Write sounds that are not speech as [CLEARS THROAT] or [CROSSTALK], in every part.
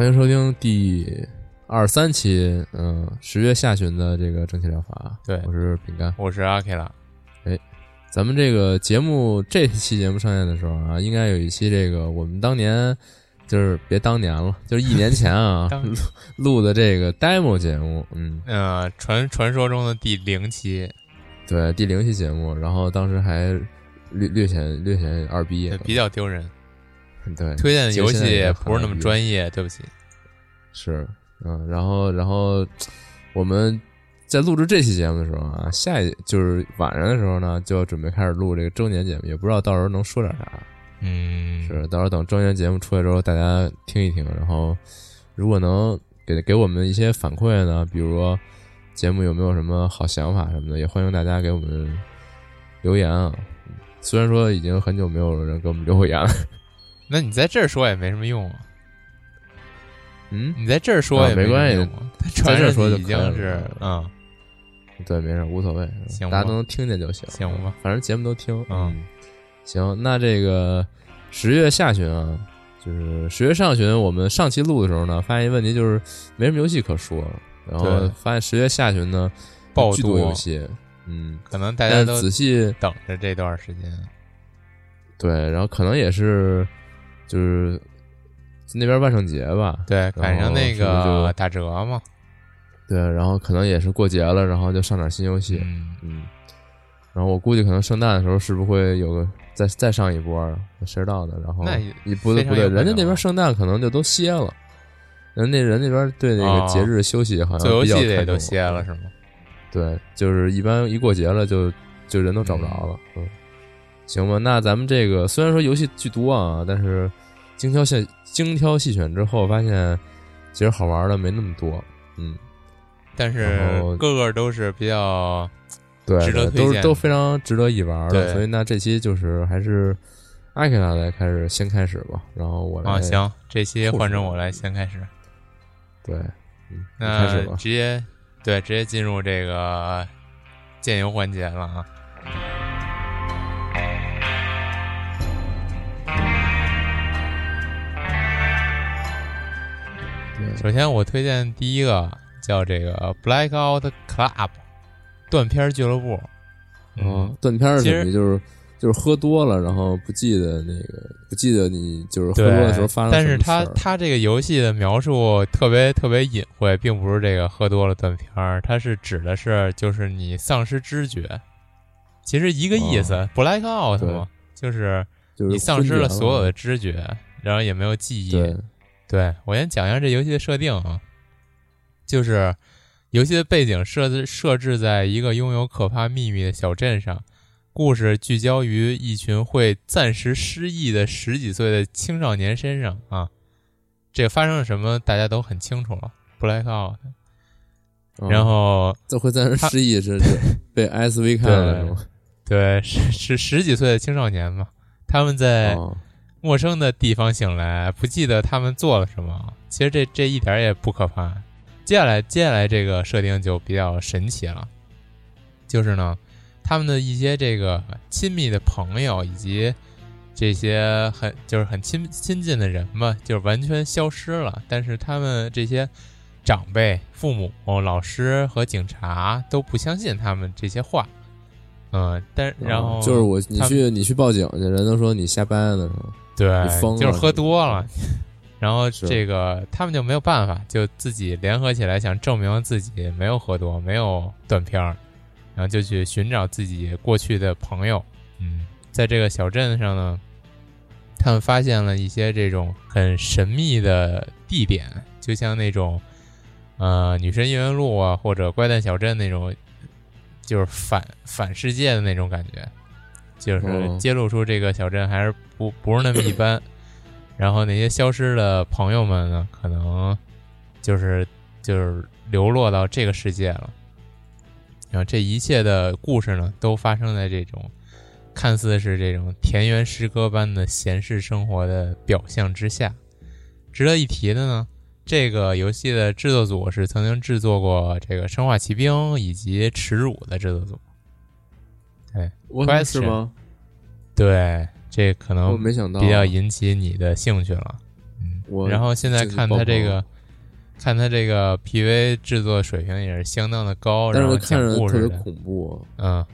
欢迎收听第二十三期，嗯，十月下旬的这个蒸汽疗法。对我是饼干。我是阿 K 拉，咱们这个节目这期节目上线的时候啊，应该有一期这个我们当年就是别当年了，[LAUGHS] 就是一年前啊录录的这个 demo 节目，嗯，呃，传传说中的第零期，对，第零期节目，然后当时还略略显略显二逼，比较丢人。[LAUGHS] 对，推荐的游戏也不是那么。专业，对不起。是，嗯，然后，然后我们在录制这期节目的时候啊，下一就是晚上的时候呢，就要准备开始录这个周年节目，也不知道到时候能说点啥。嗯，是，到时候等周年节目出来之后，大家听一听，然后如果能给给我们一些反馈呢，比如说节目有没有什么好想法什么的，也欢迎大家给我们留言啊。嗯虽然说已经很久没有人给我们留过言了，那你在这儿说也没什么用啊。嗯，你在这儿说啊也没关系在这儿说就可以了经是嗯，对，没事，无所谓，行大家都能听见就行。行吧反正节目都听。嗯，行，那这个十月下旬啊，就是十月上旬，我们上期录的时候呢，发现一个问题，就是没什么游戏可说了。然后发现十月下旬呢，爆多游戏，嗯，可能大家都仔细等着这段时间。对，然后可能也是就是那边万圣节吧，对，赶上那个打折嘛。对，然后可能也是过节了，然后就上点新游戏，嗯，嗯，然后我估计可能圣诞的时候是不是会有个再再上一波啊？谁知道呢？然后不对不对，人家那边圣诞可能就都歇了，人那人那边对那个哦节日休息好像做游比较戏的也都歇了是吗？对，就是一般一过节了就就人都找不着了，嗯，行吧，那咱们这个虽然说游戏巨多啊，但是精挑细精挑细选之后，发现其实好玩的没那么多，嗯，但是个个都是比较对，值得都推荐都非常值得一玩的，所以那这期就是还是阿克拉来开始先开始吧，然后我来啊，行，这期换成我来先开始，对，嗯，那吧，直接对直接进入这个建游环节了啊。对。首先，我推荐第一个叫这个 Blackout Club 断片儿俱乐部。嗯，断片儿是其实什么？就是就是喝多了，然后不记得那个不记得你就是喝多的时候发生但是什么事儿。它它这个游戏的描述特别特别隐晦，并不是这个喝多了断片儿，它是指的是就是你丧失知觉，其实一个意思、哦。B l a c k out 嘛，就是你丧失了所有的知觉，然后也没有记忆。对对我先讲一下这游戏的设定啊，就是游戏的背景设置设置在一个拥有可怕秘密的小镇上，故事聚焦于一群会暂时失忆的十几岁的青少年身上啊。这发生了什么，大家都很清楚了，blackout。嗯然后这会暂时失忆是是 [LAUGHS] 被 SV 看了对是吗？对，是是十几岁的青少年嘛，他们在哦陌生的地方醒来，不记得他们做了什么。其实这这一点也不可怕。接下来接下来这个设定就比较神奇了，就是呢，他们的一些这个亲密的朋友以及这些很就是很亲亲近的人嘛，就是完全消失了。但是他们这些长辈、父母、老师和警察都不相信他们这些话。嗯，但然后就是我你去你去报警去，人都说你瞎掰呢是吧？对就是喝多了。[LAUGHS] 然后这个他们就没有办法，就自己联合起来想证明自己没有喝多，没有断片儿，然后就去寻找自己过去的朋友。嗯，在这个小镇上呢，他们发现了一些这种很神秘的地点，就像那种呃女神异闻录啊，或者怪诞小镇那种，就是反反世界的那种感觉，就是哦揭露出这个小镇还是不不是那么一般。[COUGHS] 然后那些消失的朋友们呢，可能就是就是流落到这个世界了。然后这一切的故事呢，都发生在这种看似是这种田园诗歌般的闲适生活的表象之下。值得一提的呢，这个游戏的制作组是曾经制作过这个《生化奇兵》以及《耻辱》的制作组。我 Question 是吗？对，这可能我没想到，比较引起你的兴趣了。嗯，我然后现在看他这这个，看他这个 PV 制作水平也是相当的高，然后看讲着特别恐怖，嗯，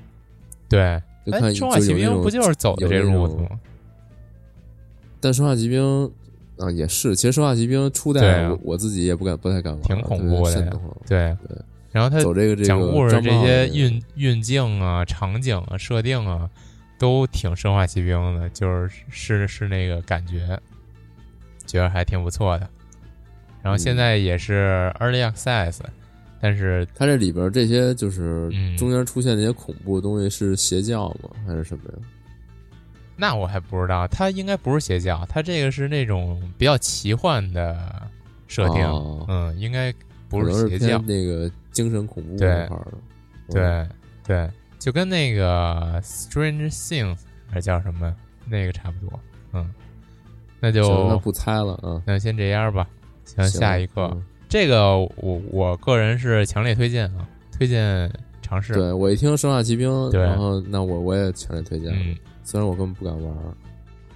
对。哎，就看生化奇兵不就是走的这种路子吗？但生化奇兵啊也是，其实生化奇兵初对代啊。我我自己也不敢不太敢玩，挺恐怖的对，然后他走这个这个讲故事这些运运镜啊、场景啊、设定啊，都挺生化奇兵的，就是是是那个感觉，觉得还挺不错的。然后现嗯在也是 Early Access，但是它这里边这些就是嗯中间出现那些恐怖的东西是邪教吗？还是什么呀？那我还不知道，它应该不是邪教，它这个是那种比较奇幻的设定，哦嗯，应该不是邪教偏，那个精神恐怖对那块儿对对，就跟那个 Strange Things 还是叫什么那个差不多，嗯，那就，那就不猜了啊。那先这样吧，行，下一个，嗯这个我我个人是强烈推荐啊，推荐尝试，对我一听生化奇兵，然后那我我也强烈推荐，嗯，虽然我根本不敢玩。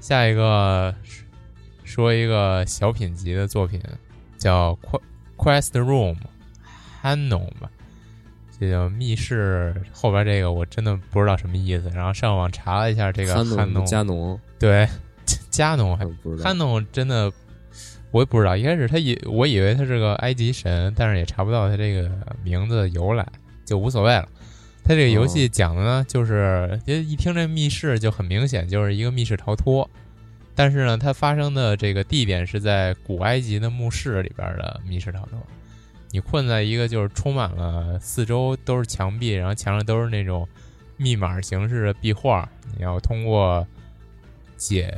下一个说一个小品级的作品，叫《Qu- Quest Room》Hanon 吧，这叫密室。后边这个我真的不知道什么意思，然后上网查了一下这个汉农加农，对，加农还我不知道。Hanon 真的我也不知道，一开始他以我以为他是个埃及神，但是也查不到他这个名字的由来，就无所谓了。他这个游戏讲的呢，就是一一听这密室就很明显就是一个密室逃脱，但是呢，它发生的这个地点是在古埃及的墓室里边的密室逃脱。你困在一个就是充满了四周都是墙壁，然后墙上都是那种密码形式的壁画，你要通过解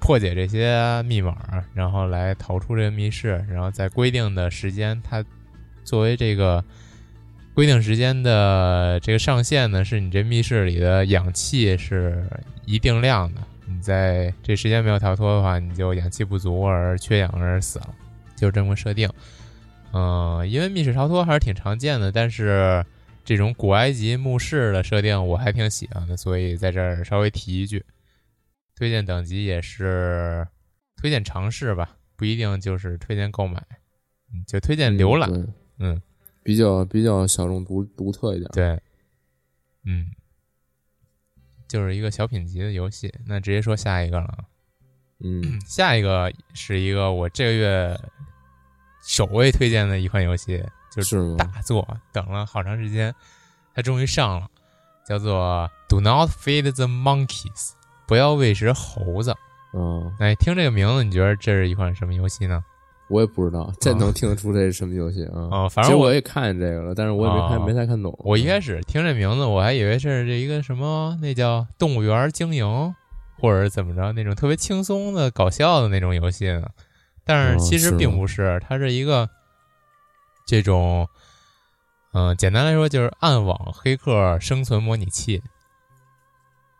破解这些密码，然后来逃出这个密室，然后在规定的时间，它作为这个规定时间的这个上限呢，是你这密室里的氧气是一定量的。你在这时间没有逃脱的话，你就氧气不足而缺氧而死了，就这么设定。嗯、因为密室逃脱还是挺常见的，但是这种古埃及墓室的设定我还挺喜欢的，所以在这儿稍微提一句。推荐等级也是推荐尝试吧，不一定就是推荐购买，嗯，就推荐浏览。对嗯，比较比较小众独独特一点。对，嗯，就是一个小品级的游戏。那直接说下一个了啊。嗯，[CLEARS THROAT] 下一个是一个我这个月首位推荐的一款游戏，就是？大作，等了好长时间，它终于上了，叫做《Do Not Feed the Monkeys》，不要喂食猴子。嗯，哎，听这个名字，你觉得这是一款什么游戏呢？我也不知道，这能听得出这是什么游戏啊？哦，反正我其实我也看见这个了，但是我也没看哦没太看懂。我一开始听这名字，我还以为是这一个什么，那叫动物园经营，或者是怎么着那种特别轻松的、搞笑的那种游戏呢。但是哦其实并不是，它是一个这种，嗯、简单来说就是暗网黑客生存模拟器。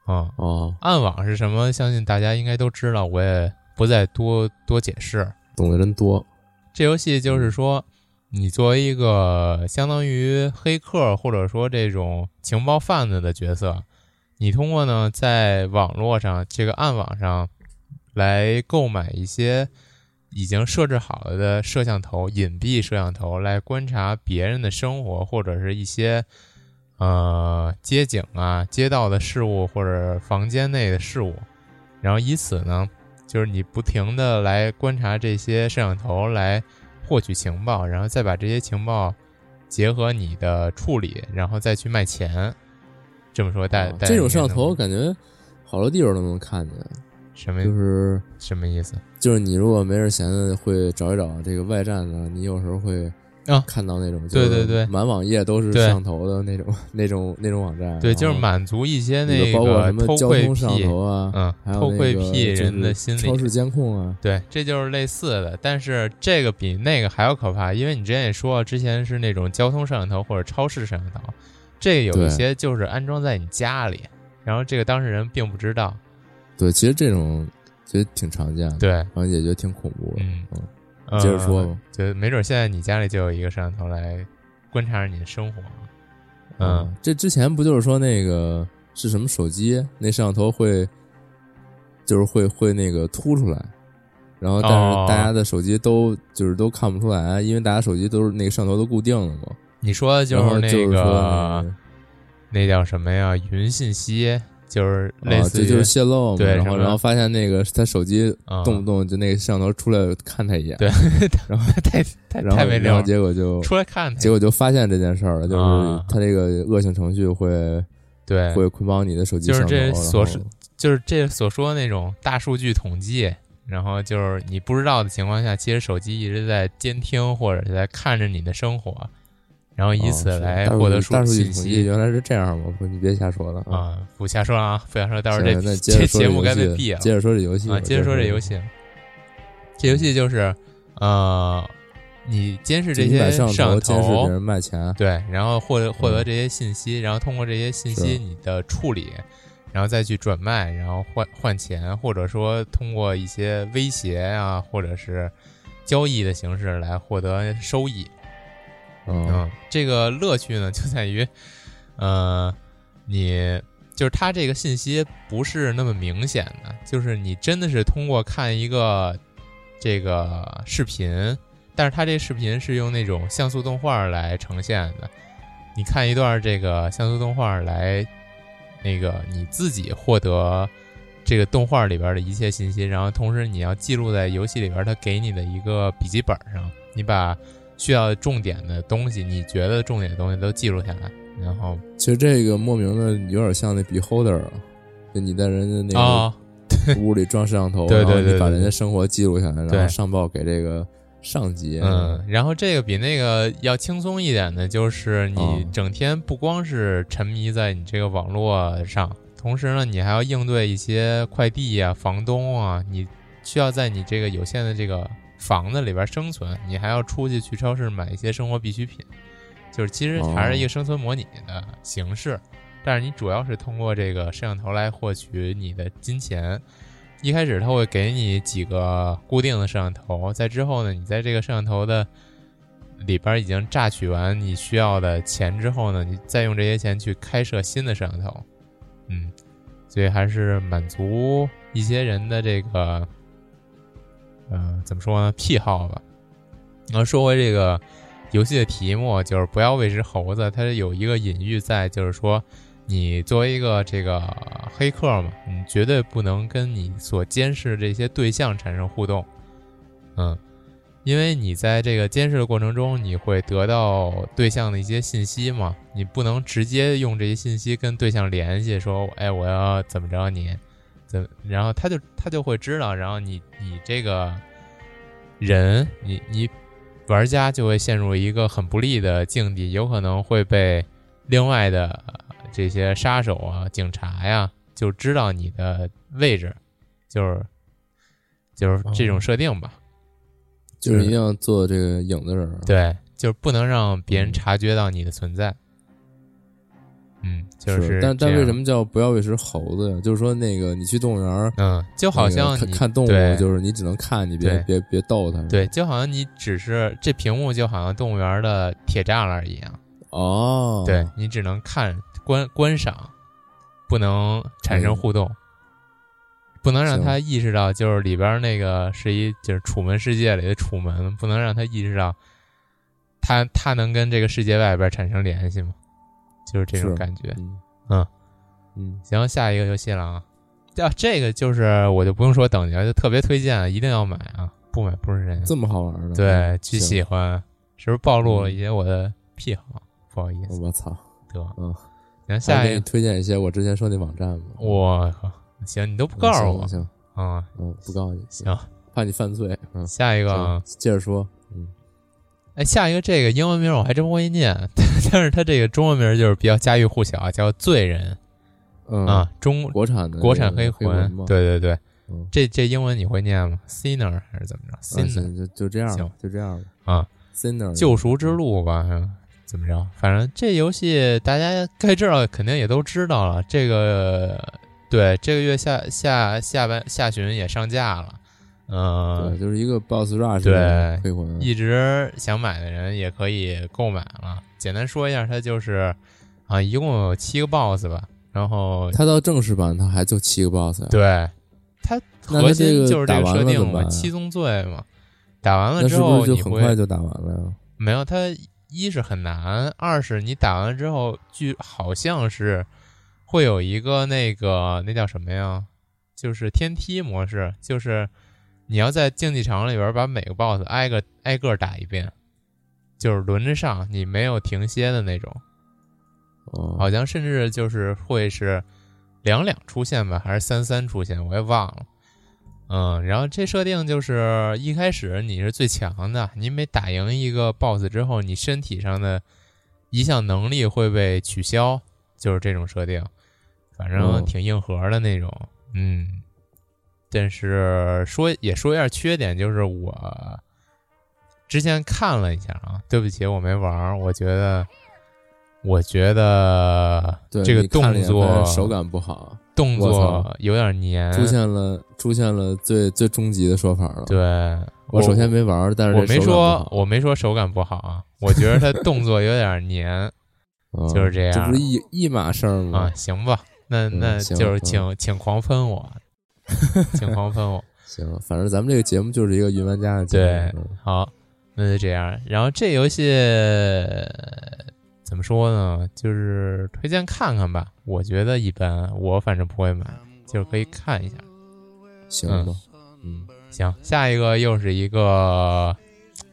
啊、哦，暗网是什么？相信大家应该都知道，我也不再多多解释。懂的人多。这游戏就是说，你作为一个相当于黑客或者说这种情报贩子的角色，你通过呢在网络上这个暗网上来购买一些已经设置好了的摄像头、隐蔽摄像头，来观察别人的生活或者是一些呃街景啊、街道的事物或者房间内的事物，然后以此呢。就是你不停的来观察这些摄像头，来获取情报，然后再把这些情报结合你的处理，然后再去卖钱。这么说，大啊这种摄像头感觉好多地方都能看见，什么就是什么意思？就是你如果没事闲的会找一找这个外站呢，你有时候会啊看到那种对就是对对满网页都是对摄像头的那种那种那种网站，对，就是满足一些那个包括什么偷窥交通摄像癖，头啊，嗯还，有偷窥那个癖人的心理。超市监控啊，对，这就是类似的，但是这个比那个还要可怕，因为你之前也说了，之前是那种交通摄像头或者超市摄像头，这个有一些就是安装在你家里，然后这个当事人并不知道。对，其实这种其实挺常见的，，对，然后也觉得挺恐怖的，嗯嗯，接着说吧呃就没准现在你家里就有一个摄像头来观察着你的生活。嗯，啊这之前不就是说那个是什么手机，那摄像头会就是会会那个凸出来，然后但哦是大家的手机都就是都看不出来，因为大家手机都是那个摄像头都固定的嘛，你说的就是那个那叫什么呀？云信息，就是类啊，似于、这就是泄露嘛，对然后然后发现那个他手机啊动不动就那个摄像头出来看他一眼，[LAUGHS] 对，然后太太太没溜儿，然后结果就出来看看。结果就发现这件事儿了，就是啊他这个恶性程序会对，会捆绑你的手机就是这所然后是就是这所说的那种大数据统计，然后就是你不知道的情况下，其实手机一直在监听或者是在看着你的生活，然后以此来获得数据信息原来是这样吗？不，你别瞎说了啊！啊！不瞎说啊，不瞎说，到时候这这节目该被毙了。接着说这游戏啊，接着说这游，戏，这游戏就是呃，你监视这些摄像头监视别，人卖钱，对，然后获得获得嗯这些信息，然后通过这些信息你的处理，然后再去转卖，然后换换钱，或者说通过一些威胁啊，或者是交易的形式来获得收益。嗯嗯，这个乐趣呢就在于，呃，你就是它这个信息不是那么明显的，就是你真的是通过看一个这个视频，但是它这视频是用那种像素动画来呈现的，你看一段这个像素动画来，那个你自己获得这个动画里边的一切信息，然后同时你要记录在游戏里边它给你的一个笔记本上，你把需要重点的东西，你觉得重点的东西都记录下来，然后其实这个莫名的有点像那 Beholder 啊，就你在人家那啊、个屋里装摄像头，对对然后你把人家生活记录下来，然后上报给这个上级，嗯，然后这个比那个要轻松一点的，就是你哦。整天不光是沉迷在你这个网络上，同时呢，你还要应对一些快递啊、房东啊，你需要在你这个有限的这个房子里边生存，你还要出去去超市买一些生活必需品，就是其实还是一个生存模拟的形式，但是你主要是通过这个摄像头来获取你的金钱。一开始他会给你几个固定的摄像头，在之后呢，你在这个摄像头的里边已经榨取完你需要的钱之后呢，你再用这些钱去开设新的摄像头，嗯，所以还是满足一些人的这个，呃，怎么说呢，癖好吧。然后说回这个游戏的题目，就是不要喂食猴子，它有一个隐喻在，就是说。你作为一个这个黑客嘛，你绝对不能跟你所监视这些对象产生互动，嗯，因为你在这个监视的过程中，你会得到对象的一些信息嘛，你不能直接用这些信息跟对象联系，说，哎，我要怎么着你，怎，然后他就他就会知道，然后你你这个人，你你玩家就会陷入一个很不利的境地，有可能会被另外的。这些杀手啊、警察呀，就知道你的位置，就是就是这种设定吧，就是一定要做这个影子人，对，就是不能让别人察觉到你的存在。嗯，就是但但为什么叫不要喂食猴子呀？就是说那个你去动物园儿，嗯，就好像那个你看看动物，就是你只能看，你别别别逗它。对，就好像你只是这屏幕就好像动物园的铁栅栏一样，哦，对你只能看观观赏，不能产生嗯互动，不能让行他意识到就是里边那个是一就是楚门世界里的楚门，不能让他意识到他他能跟这个世界外边产生联系吗？就是这种感觉。嗯嗯嗯，行，下一个游戏了啊。啊，这个就是我就不用说等级了，就特别推荐，一定要买啊！不买不是人。这么好玩的，对，嗯巨喜欢，是不是暴露了嗯一些我的癖好？不好意思，我操，得，嗯，行，还下一个，推荐一些我之前说那网站吧？我靠，行，你都不告诉我啊？嗯，不告诉你，行，怕你犯罪。嗯，下一个啊，接着说，嗯，哎，下一个这个英文名我还真不会念，但是它这个中文名就是比较家喻户晓，叫《罪人》嗯啊，中国产的国产黑魂，对对对嗯，这这英文你会念吗？Sinner 还是怎么着啊？Sinner 行，就就这样吧行，就这样吧。啊，Sinner 救赎之路吧，嗯怎么着？反正这游戏大家该知道，肯定也都知道了。这个对，这个月下下下半下旬也上架了，对，嗯、就是一个 Boss Rush 一直想买的人也可以购买了。简单说一下，它就是啊，一共有七个 BOSS 吧，然后它到正式版它还就七个 Boss 呀。对它核心就是这个设定嘛，七宗罪嘛。打完了之后，是就很快就打完了呀？没有，它一是很难，二是你打完了之后，据好像是会有一个那个那叫什么呀？就是天梯模式，就是你要在竞技场里边把每个 BOSS 挨个挨个打一遍，就是轮着上，你没有停歇的那种。哦，好像甚至就是会是两两出现吧，还是三三出现，我也忘了。嗯，然后这设定就是一开始你是最强的，你每打赢一个 BOSS 之后，你身体上的一项能力会被取消，就是这种设定，反正哦挺硬核的那种。嗯，但是说也说一下缺点，就是我之前看了一下啊，对不起，我没玩儿，我觉得。我觉得这个动作手感不好，动作有点黏，出现了出现了最最终极的说法了。，对，我首先没玩儿，但是我没说我没说手感不好啊，我觉得它动作有点黏 [LAUGHS] 嗯就是这样这不是一一码事儿吗？啊，行吧，那嗯那就是嗯请请狂喷我，[LAUGHS] 请狂喷我，[LAUGHS] 行，反正咱们这个节目就是一个云玩家的节目。对嗯，好，那就这样。然后这游戏怎么说呢？就是推荐看看吧，我觉得一般，我反正不会买，就是可以看一下。行吧，嗯，行，下一个又是一个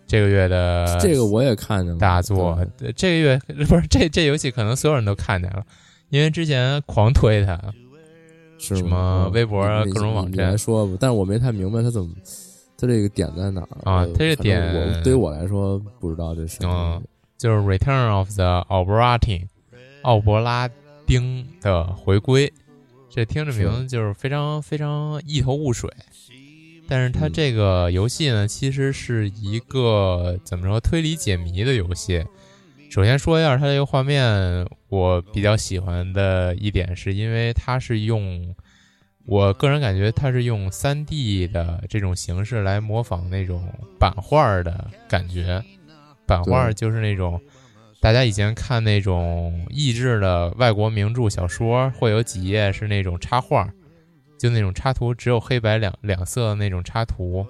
这个月的这个我也看见了，呃大作这个月不是这这游戏，可能所有人都看见了，因为之前狂推它。是什么微博啊各种网你站。来说吧，但是我没太明白他怎么，他这个点在哪儿呃啊他这点我对于我来说不知道这是嗯就是《Return of the Oberatin，》奥伯拉丁的回归。这听着名字就是非常非常一头雾水，但是它嗯。这个游戏呢，其实是一个怎么说推理解谜的游戏。首先说一下它这个画面，我比较喜欢的一点是因为它是用，我个人感觉它是用 3D 的这种形式来模仿那种版画的感觉。版画对就是那种大家以前看那种译制的外国名著小说，会有几页是那种插画，就那种插图只有黑白两两色的那种插图。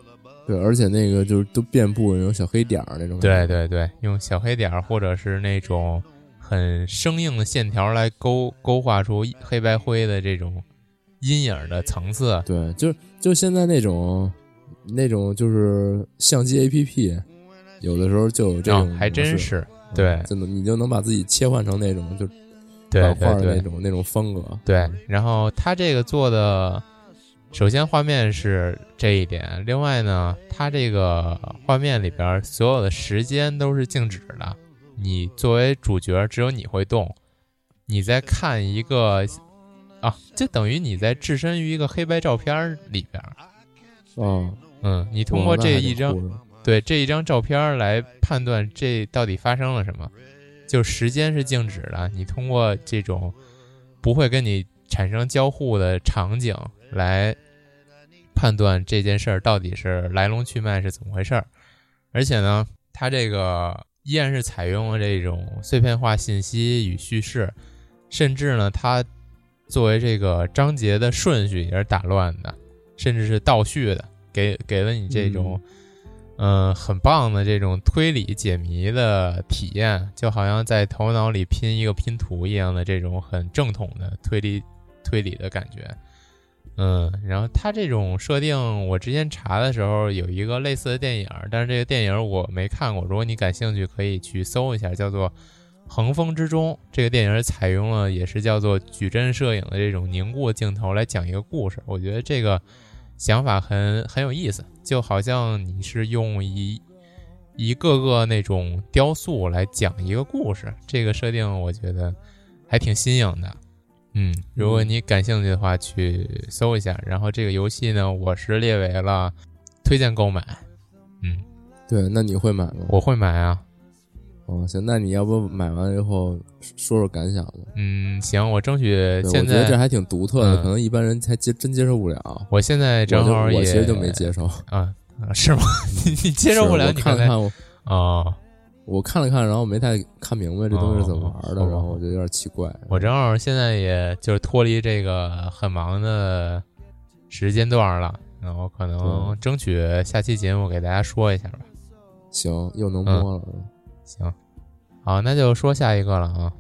对，而且那个就是都遍布那种小黑点儿那种。对，对对，用小黑点儿或者是那种很生硬的线条来勾勾画出黑白灰的这种阴影的层次。对，就就现在那种那种就是相机 A P P，有的时候就有这种、哦还真是，对嗯真的，你就能把自己切换成那种就对版画对对的那种那种风格。对，然后他这个做的，首先画面是这一点，另外呢，它这个画面里边所有的时间都是静止的，你作为主角只有你会动，你在看一个啊，就等于你在置身于一个黑白照片里边。哦，嗯，你通过这一张对这一张照片来判断这到底发生了什么。就时间是静止的，你通过这种不会跟你产生交互的场景来判断这件事儿到底是来龙去脉是怎么回事儿。而且呢，它这个依然是采用了这种碎片化信息与叙事，甚至呢，它作为这个章节的顺序也是打乱的，甚至是倒叙的，给给了你这种。嗯，很棒的这种推理解谜的体验，就好像在头脑里拼一个拼图一样的这种很正统的推理推理的感觉。嗯，然后它这种设定，我之前查的时候有一个类似的电影，但是这个电影我没看过。如果你感兴趣，可以去搜一下，叫做《横风之中》。这个电影采用了也是叫做矩阵摄影的这种凝固镜头来讲一个故事。我觉得这个。想法很很有意思，就好像你是用一一个个那种雕塑来讲一个故事，这个设定我觉得还挺新颖的。嗯，如果你感兴趣的话，去搜一下。然后这个游戏呢，我是列为了推荐购买。嗯，对，那你会买吗？我会买啊。哦，行，那你要不买完以后说说感想吧？嗯，行，我争取现在。我觉得这还挺独特的，可能一般人才接真接受不了。我现在正好也，我其实就没接受啊，是吗？[LAUGHS] 你你接受不了？你看看我啊，我看了看，然后没太看明白这东西是怎么玩的，然后我就有点奇怪。我正好现在也就是脱离这个很忙的时间段了，然后可能争取下期节目给大家说一下吧。行，又能摸了。行，好，那就说下一个了啊。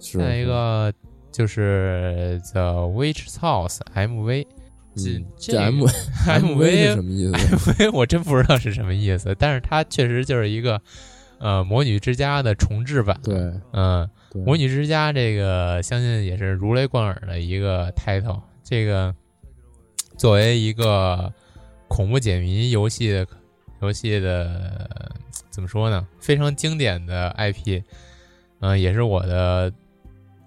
下一个就是《The Witch's House》MV。这 M [LAUGHS] MV 是什么意思？MV 我真不知道是什么意思，但是它确实就是一个呃《魔女之家》的重置版。对，嗯，《魔女之家》这个相信也是如雷贯耳的一个 title。这个作为一个恐怖解谜游戏的游戏的。怎么说呢？非常经典的 IP，嗯，也是我的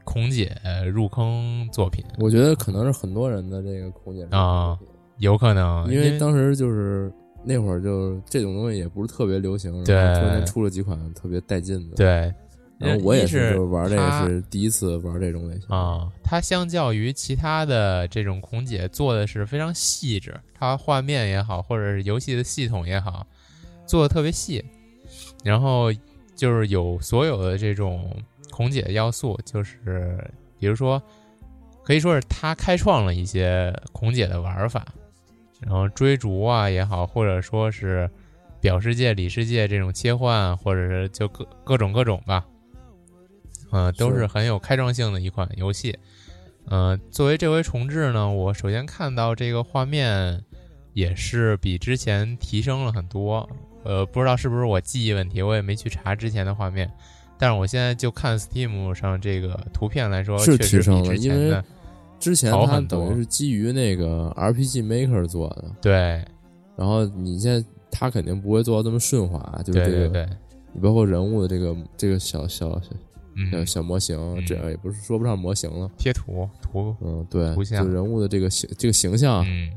孔姐入坑作品。我觉得可能是很多人的这个孔姐啊，有可能，因为当时就是那会儿，就这种东西也不是特别流行，然后，突然出了几款特别带劲的，对。然后我也是玩这个是第一次玩这种类型啊。它相较于其他的这种孔姐做的是非常细致，它画面也好，或者是游戏的系统也好，做的特别细。然后就是有所有的这种孔姐的要素，就是比如说，可以说是他开创了一些孔姐的玩法，然后追逐啊也好，或者说是表世界、里世界这种切换，或者是就各各种各种吧，嗯，都是很有开创性的一款游戏。嗯，作为这回重置呢，我首先看到这个画面也是比之前提升了很多。呃，不知道是不是我记忆问题，我也没去查之前的画面，但是我现在就看 Steam 上这个图片来说，是提升了，因为之前它等于是基于那个 RPG Maker 做的，对，然后你现在它肯定不会做到这么顺滑，就是这个，对你包括人物的这个这个小小小小模型，这也不是说不上模型了，贴图图，嗯，对，图像。就人物的这个形这个形象，嗯，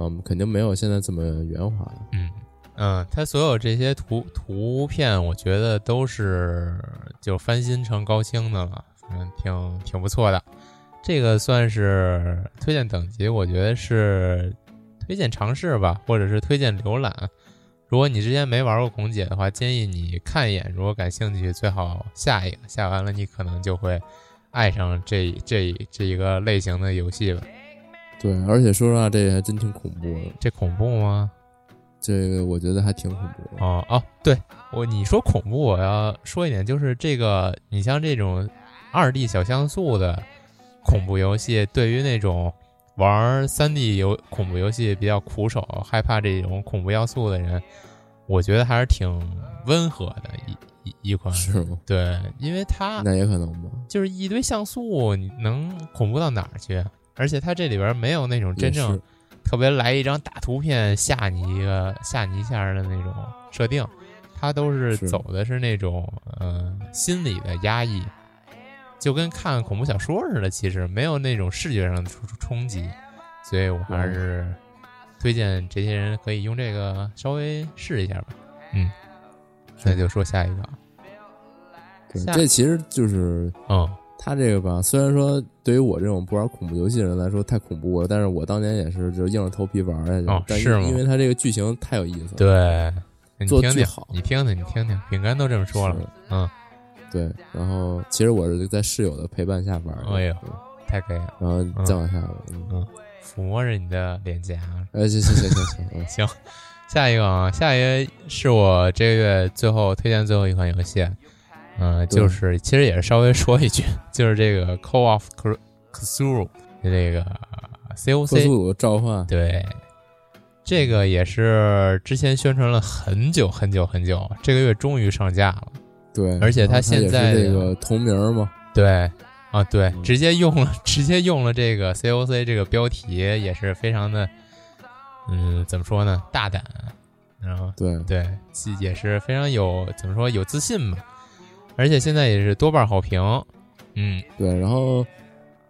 嗯，肯定没有现在这么圆滑，嗯。嗯，它所有这些图图片，我觉得都是就翻新成高清的了，嗯，挺挺不错的。这个算是推荐等级，我觉得是推荐尝试吧，或者是推荐浏览。如果你之前没玩过孔姐的话，建议你看一眼。如果感兴趣，最好下一个，下完了你可能就会爱上这这这一个类型的游戏了。对，而且说实话，这还真挺恐怖的。这恐怖吗？这个我觉得还挺恐怖的哦哦，对我你说恐怖，我要说一点，就是这个你像这种二 D 小像素的恐怖游戏，对于那种玩三 D 游恐怖游戏比较苦手、害怕这种恐怖要素的人，我觉得还是挺温和的一一一款。是吗？对，因为它那也可能吧，就是一堆像素，你能恐怖到哪儿去？而且它这里边没有那种真正。特别来一张大图片吓你一个吓你一下的那种设定，它都是走的是那种嗯心理的压抑，就跟看恐怖小说似的。其实没有那种视觉上的冲冲击，所以我还是推荐这些人可以用这个稍微试一下吧。嗯，那就说下一个。下对这其实就是嗯他这个吧，虽然说对于我这种不玩恐怖游戏的人来说太恐怖了，但是我当年也是就硬着头皮玩下去。哦但是吗因为它这个剧情太有意思了。对，你听听好你听听，你听听，饼干都这么说了，嗯，对，然后其实我是在室友的陪伴下玩的。哎呦太可以了，然后再往下，嗯，嗯，抚摸着你的脸颊，呃，行行行行行，嗯 [LAUGHS] 行，下一个啊，下一个是我这个月最后推荐最后一款游戏，嗯、对就是其实也是稍微说一句，就是这个《Call of Cthulhu》的这个 COC，鲁召唤，对，这个也是之前宣传了很久很久很久，这个月终于上架了。对，而且它然后也现在这个同名嘛，对，啊，对，嗯直接用了，直接用了这个 COC 这个标题，也是非常的，嗯，怎么说呢，大胆，然后对，对，既也是非常有怎么说有自信嘛，而且现在也是多半好评，嗯，对，然后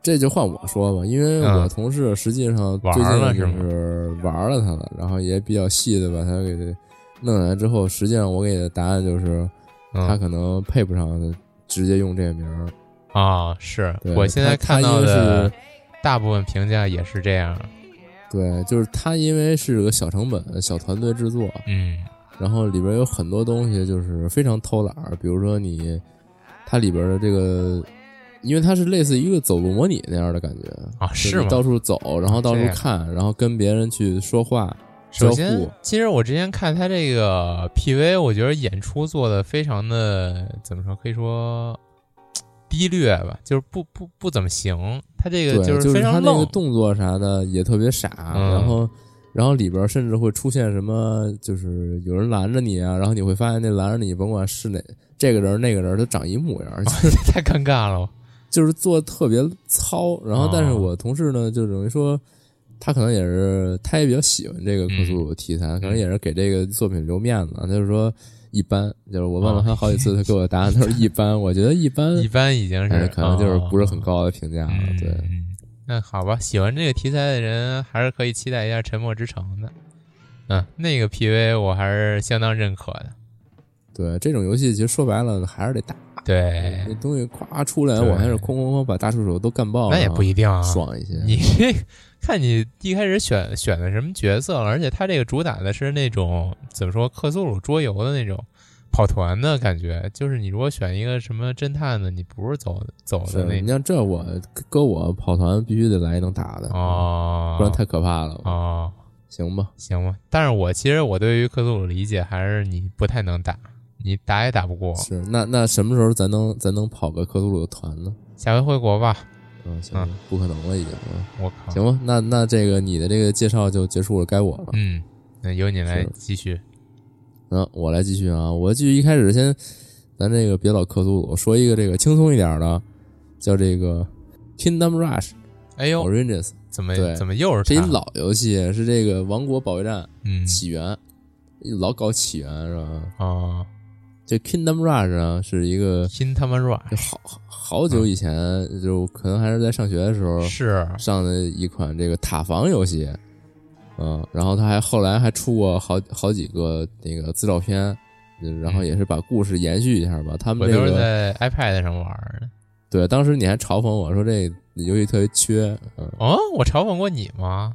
这就换我说吧，因为嗯我同事实际上玩最近就是玩了它了，然后也比较细的把它给弄来之后，实际上我给的答案就是，嗯。他可能配不上直接用这个名儿。啊，是。对我现在看到的是大部分评价也是这样，对，就是它因为是个小成本、小团队制作，嗯。然后里边有很多东西就是非常偷懒儿，比如说你它里边的这个。因为它是类似于一个走路模拟那样的感觉啊是吗？到处走，然后到处看，然后跟别人去说话，交首先，其实我之前看他这个 PV，我觉得演出做的非常的怎么说，可以说低劣吧，就是不不不怎么行。他这，个就是非常他那个愣，动作啥的也特别傻，嗯然后然后里边甚至会出现什么，就是有人拦着你啊，然后你会发现那拦着你，甭管是哪这个人那个人都长一模样，[LAUGHS] 太尴尬了。就是做得特别糙。然后，但是哦我同事呢，就等于说。他可能也是，他也比较喜欢这个克苏鲁的题材，可能也是给这个作品留面子。他就说一般，就是我问了他好几次，他给我的答案都是一般。我觉得一般，一般已经哎是可能就是不是很哦高的评价了。嗯对，嗯那好吧，喜欢这个题材的人还是可以期待一下《沉默之城》的。嗯，那个 PV 我还是相当认可的。对，这种游戏其实说白了还是得打。对那，东西咵出来，我还是哐哐哐把大触手都干爆了，那也不一定啊。爽一些。你这看你一开始选选的什么角色了，而且它这个主打的是那种怎么说克苏鲁桌游的那种跑团的感觉，就是你如果选一个什么侦探的，你不是走走的那你像这我搁我跑团必须得来一能打的，哦，不然太可怕了。哦，行吧，行吧。但是我其实我对于克苏鲁理解还是你不太能打，你打也打不过。是那那什么时候咱能咱能跑个克苏鲁的团呢？下回回国吧，嗯，行嗯，不可能了已经。嗯我靠。行吧，那那这个你的这个介绍就结束了，该我了。嗯，那由你来是继续。嗯，我来继续啊，我继续一开始先，咱这个别老克苏鲁，说一个这个轻松一点的，叫这个 Kingdom Rush 哎呦，Origins，怎么对怎么又是它这一老游戏，是这个王国保卫战嗯起源，老搞起源是吧？哦，这 Kingdom Rush 呢，是一个新他妈就 rush 好好久以前，就可能还是在上学的时候是上的一款这个塔防游戏，嗯，然后他还后来还出过好好几个那个资料片，嗯然后也是把故事延续一下吧。他们我都是在 iPad 上玩的。对，当时你还嘲讽我说这游戏特别缺，嗯，哦，我嘲讽过你吗？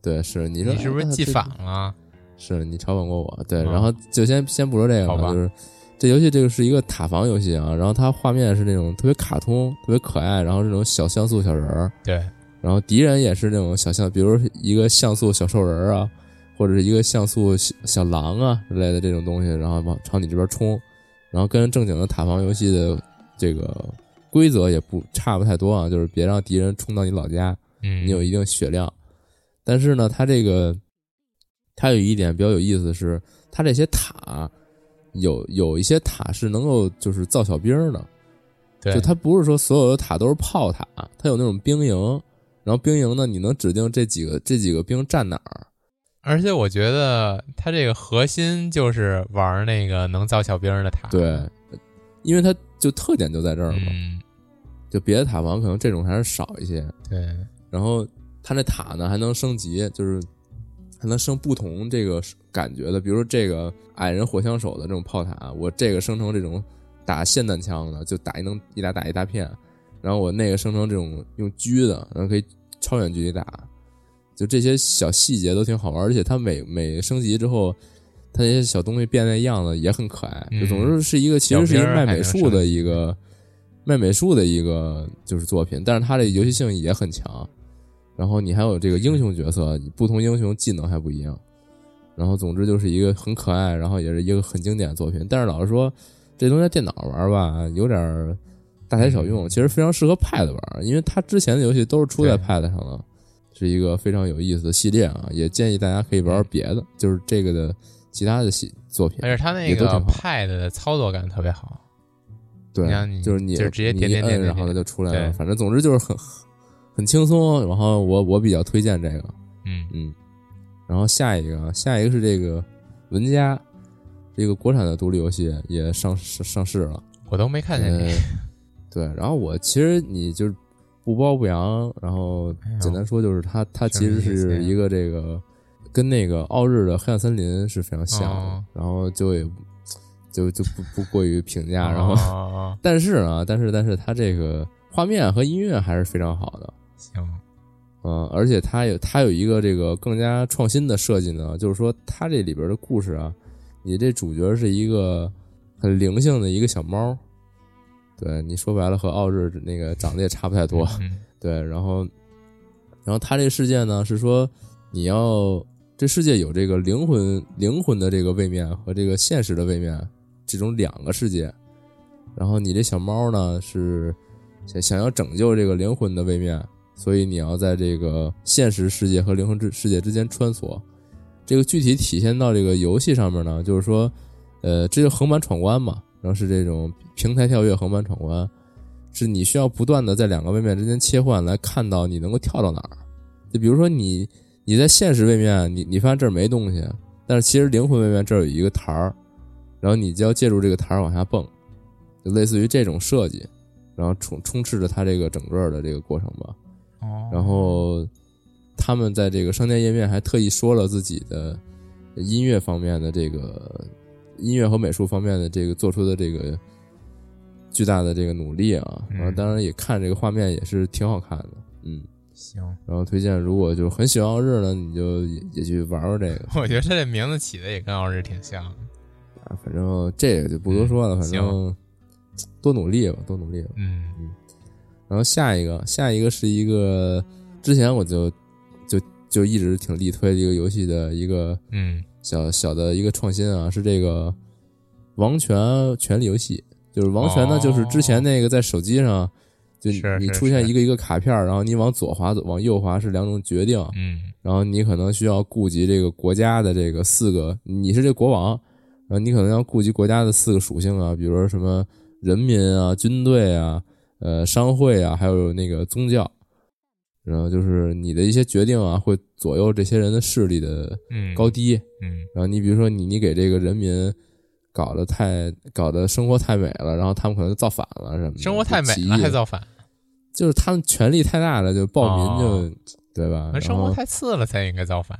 对，是你说你是不是记反了？是你嘲讽过我，对，啊然后就先先不说这个了，吧就是这游戏这个是一个塔防游戏啊，然后它画面是那种特别卡通、特别可爱，然后这种小像素小人儿，对，然后敌人也是那种小像，比如一个像素小兽人儿啊，或者是一个像素小小狼啊之类的这种东西，然后往朝你这边冲，然后跟正经的塔防游戏的这个规则也不差不太多啊，就是别让敌人冲到你老家，嗯，你有一定血量。但是呢，它这个它有一点比较有意思的是，它这些塔有有一些塔是能够就是造小兵儿的，对，就它不是说所有的塔都是炮塔，它有那种兵营，然后兵营呢，你能指定这几个这几个兵站哪儿。而且我觉得它这个核心就是玩那个能造小兵的塔。对，因为它就特点就在这儿嘛，嗯，就别的塔防可能这种还是少一些。对，然后它那塔呢还能升级，就是还能生不同这个感觉的，比如说这个矮人火枪手的这种炮塔，我这个生成这种打霰弹枪的，就打一能一打打一大片，然后我那个生成这种用狙的，然后可以超远距离打，就这些小细节都挺好玩，而且它每每升级之后，它那些小东西变那样子也很可爱，就总之是一个其实是一个卖美术的一个卖美术的一个就是作品，但是它这游戏性也很强。然后你还有这个英雄角色，不同英雄技能还不一样。然后总之就是一个很可爱，然后也是一个很经典的作品。但是老实说，这东西在电脑玩吧，有点大材小用。其实非常适合 Pad 玩，因为它之前的游戏都是出在 Pad 上的，是一个非常有意思的系列啊。也建议大家可以玩玩别的，就是这个的其他的系作品。而且它那个 Pad 的操作感特别好。对，就是你就直接点点点，然后它就出来了。反正总之就是很。很轻松，然后我我比较推荐这个，嗯嗯，然后下一个下一个是这个文家，这个国产的独立游戏也上上上市了，我都没看见你。[LAUGHS] 对，然后我其实你就是不褒不扬，然后简单说就是它它其实是一个这个跟那个奥日的黑暗森林是非常像的，然后就也就就不不过于评价，然后 [LAUGHS] 但是啊，但是但是它这个画面和音乐还是非常好的。行，嗯，而且它有它有一个这个更加创新的设计呢，就是说它这里边的故事啊，你这主角是一个很灵性的一个小猫，对你说白了和奥日那个长得也差不太多，[LAUGHS] 对，然后然后它这个世界呢是说你要这世界有这个灵魂灵魂的这个位面和这个现实的位面这种两个世界，然后你这小猫呢是想想要拯救这个灵魂的位面。所以你要在这个现实世界和灵魂之世界之间穿梭，这个具体体现到这个游戏上面呢，就是说，呃，这就横版闯关嘛，然后是这种平台跳跃横版闯关，是你需要不断的在两个位面之间切换来看到你能够跳到哪儿。就比如说你你在现实位面，你你发现这儿没东西，但是其实灵魂位面这儿有一个台儿，然后你就要借助这个台儿往下蹦，就类似于这种设计，然后充充斥着它这个整个的这个过程吧。然后，他们在这个商店页面还特意说了自己的音乐方面的这个音乐和美术方面的这个做出的这个巨大的这个努力啊。然后，当然也看这个画面也是挺好看的。嗯，行。然后推荐，如果就很喜欢奥日呢，你就也也去玩玩这个。[LAUGHS] 我觉得他这名字起的也跟奥日挺像。啊，反正这个就不多说了。反正多努力吧，多努力吧。嗯嗯。然后下一个，下一个是一个之前我就就就一直挺力推的一个游戏的一个嗯小小的一个创新啊，是这个王权权力游戏。就是王权呢，就是之前那个在手机上，就你出现一个一个卡片，然后你往左滑往右滑是两种决定，嗯，然后你可能需要顾及这个国家的这个四个，你是这国王，然后你可能要顾及国家的四个属性啊，比如说什么人民啊、军队啊。呃，商会啊，还有那个宗教，然后就是你的一些决定啊，会左右这些人的势力的高低。嗯，然后你比如说你你给这个人民搞得太搞得生活太美了，然后他们可能就造反了什么的。生活太美了还造反？就是他们权力太大了，就暴民就对吧？那生活太次了才应该造反。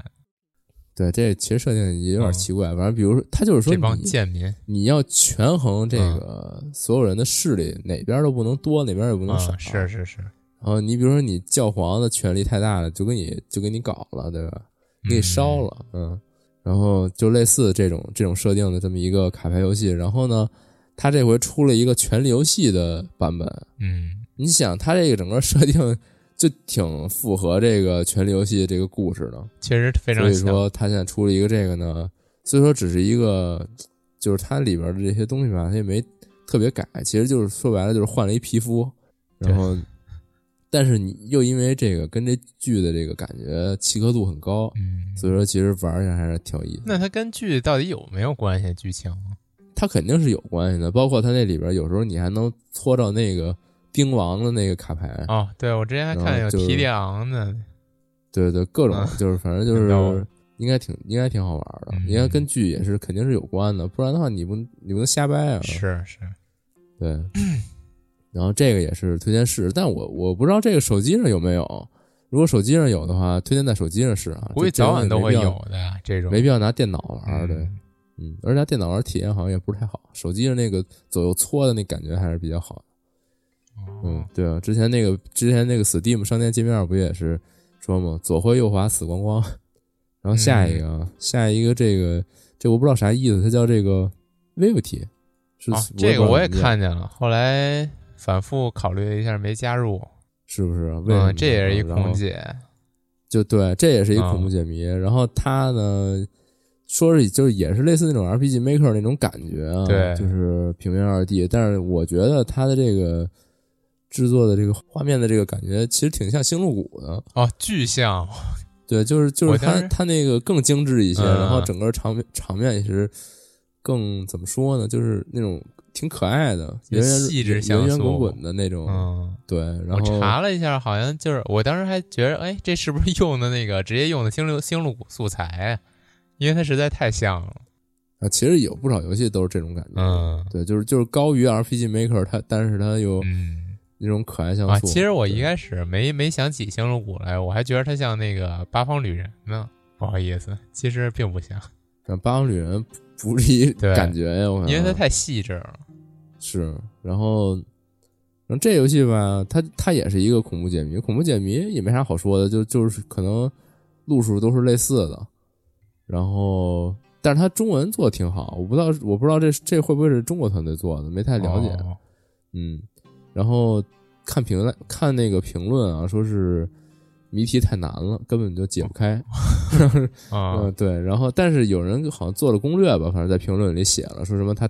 对，这其实设定也有点奇怪。反正比如说，他就是说，这帮贱民，你要权衡这个所有人的势力，哪边都不能多，哪边也不能少。是是是。然后你比如说，你教皇的权力太大了，就给你就给你搞了，对吧？给你烧了，嗯。然后就类似这种这种设定的这么一个卡牌游戏。然后呢，他这回出了一个权力游戏的版本。嗯，你想，他这个整个设定。就挺符合这个《权力游戏》这个故事的，其实非常。所以说他现在出了一个这个呢，虽说只是一个，就是它里边的这些东西吧，它也没特别改，其实就是说白了就是换了一皮肤，然后，但是你又因为这个跟这剧的这个感觉契合度很高，嗯，所以说其实玩起来还是挺有意思。那它跟剧到底有没有关系？剧情？它肯定是有关系的，包括它那里边有时候你还能搓到那个。兵王的那个卡牌哦，对我之前还看有提利昂的，对对，各种就是反正就是应该挺应该挺好玩的，应该跟剧也是肯定是有关的，不然的话你不你不能瞎掰啊。是是，对。[CLEARS THROAT] 然后这个也是推荐试，但我我不知道这个手机上有没有，如果手机上有的话，推荐在手机上试啊。估计早晚都会有的这种，没必要拿电脑玩。对，嗯，而且拿电脑玩体验好像也不是太好，手机上那个左右搓的那感觉还是比较好的。嗯，对啊，之前那个之前那个 Steam 商店界面不也是说吗？左挥右滑死光光。[LAUGHS] 然后下一个，啊，下一个这个这我不知道啥意思，它叫这个 Vivity，是、啊，这个我也看见了，后来反复考虑了一下，没加入，是不是？嗯，这也是一恐解，就对，这也是一恐怖解谜。然后它呢，说是就是也是类似那种 RPG Maker 那种感觉啊，对，就是平面二 D，但是我觉得它的这个。制作的这个画面的这个感觉，其实挺像星露谷的啊，巨像，对，就是就是它它那个更精致一些，然后整个场面场面也是更怎么说呢，就是那种挺可爱的，圆细致、圆圆滚滚的那种，嗯，对。然后查了一下，好像就是我当时还觉得，哎，这是不是用的那个直接用的星露星露谷素材？因为它实在太像了啊。其实有不少游戏都是这种感觉，嗯，对，就是就是高于 RPG Maker，它但是它又嗯。那种可爱像素啊！其实我一开始没没想起星露谷来，我还觉得它像那个八方旅人呢。不好意思，其实并不像。但八方旅人不是一 [LAUGHS] 感觉呀，我因为它太细致了。是，然后，然后这游戏吧，它它也是一个恐怖解谜，恐怖解谜也没啥好说的，就就是可能路数都是类似的。然后，但是它中文做的挺好，我不知道我不知道这这会不会是中国团队做的，没太了解。嗯。然后看评论，看那个评论啊，说是谜题太难了，根本就解不开。[LAUGHS] 嗯，对。然后，但是有人好像做了攻略吧，反正在评论里写了，说什么他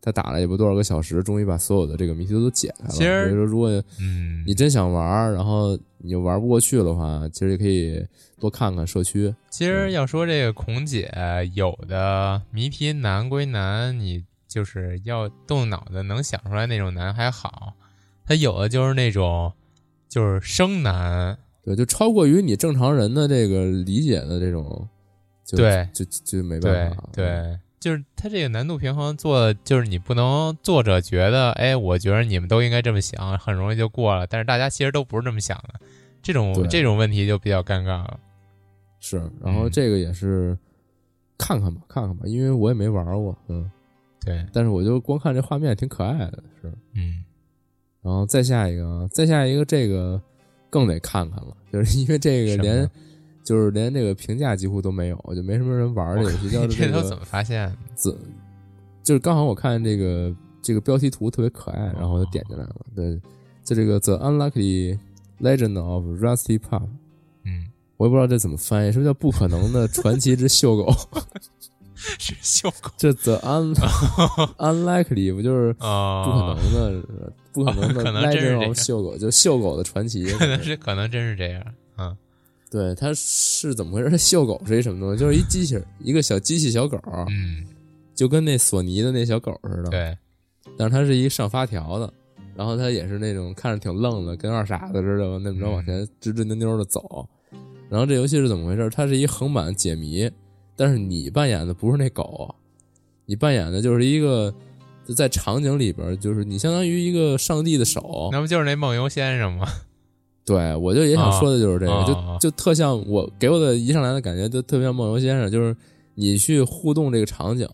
他打了也不多少个小时，终于把所有的这个谜题都解开了。其实，说如果嗯你真想玩，然后你又玩不过去的话，其实也可以多看看社区。其实要说这个孔姐，有的谜题难归难，你就是要动脑子能想出来那种难还好。它有的就是那种，就是生难，对，就超过于你正常人的这个理解的这种，对，就就没办法，对，就是它这个难度平衡做，就是你不能作者觉得，哎，我觉得你们都应该这么想，很容易就过了，但是大家其实都不是这么想的，这种这种问题就比较尴尬了。是，然后这个也是看看吧，看看吧，因为我也没玩过，嗯，对，但是我就光看这画面挺可爱的，是，嗯。然后再下一个，再下一个，这个更得看看了，就是因为这个连，就是连这个评价几乎都没有，就没什么人玩这游戏。叫这都怎么发现？怎就是刚好我看这个这个标题图特别可爱，然后就点进来了。对，就这个 The Unlucky Legend of Rusty Pup。嗯，我也不知道这怎么翻译，是不是叫不可能的传奇之秀狗？[LAUGHS] 是秀狗，这 the un [LAUGHS] unlikely 不就是不可能的，不可能的，[LAUGHS] 可能真是秀狗，就秀狗的传奇，可能是可能真是这样，嗯，对，它是怎么回事？秀狗是一什么东西？就是一机器人，一个小机器小狗，嗯，就跟那索尼的那小狗似的，对，但是它是一上发条的，然后它也是那种看着挺愣的，跟二傻子似的，那么着往前直直扭扭的走。然后这游戏是怎么回事？它是一横版解谜。但是你扮演的不是那狗，你扮演的就是一个在场景里边，就是你相当于一个上帝的手，那不就是那梦游先生吗？[LAUGHS] 对，我就也想说的就是这个，就就特像我给我的一上来的感觉，就特别像梦游先生，就是你去互动这个场景，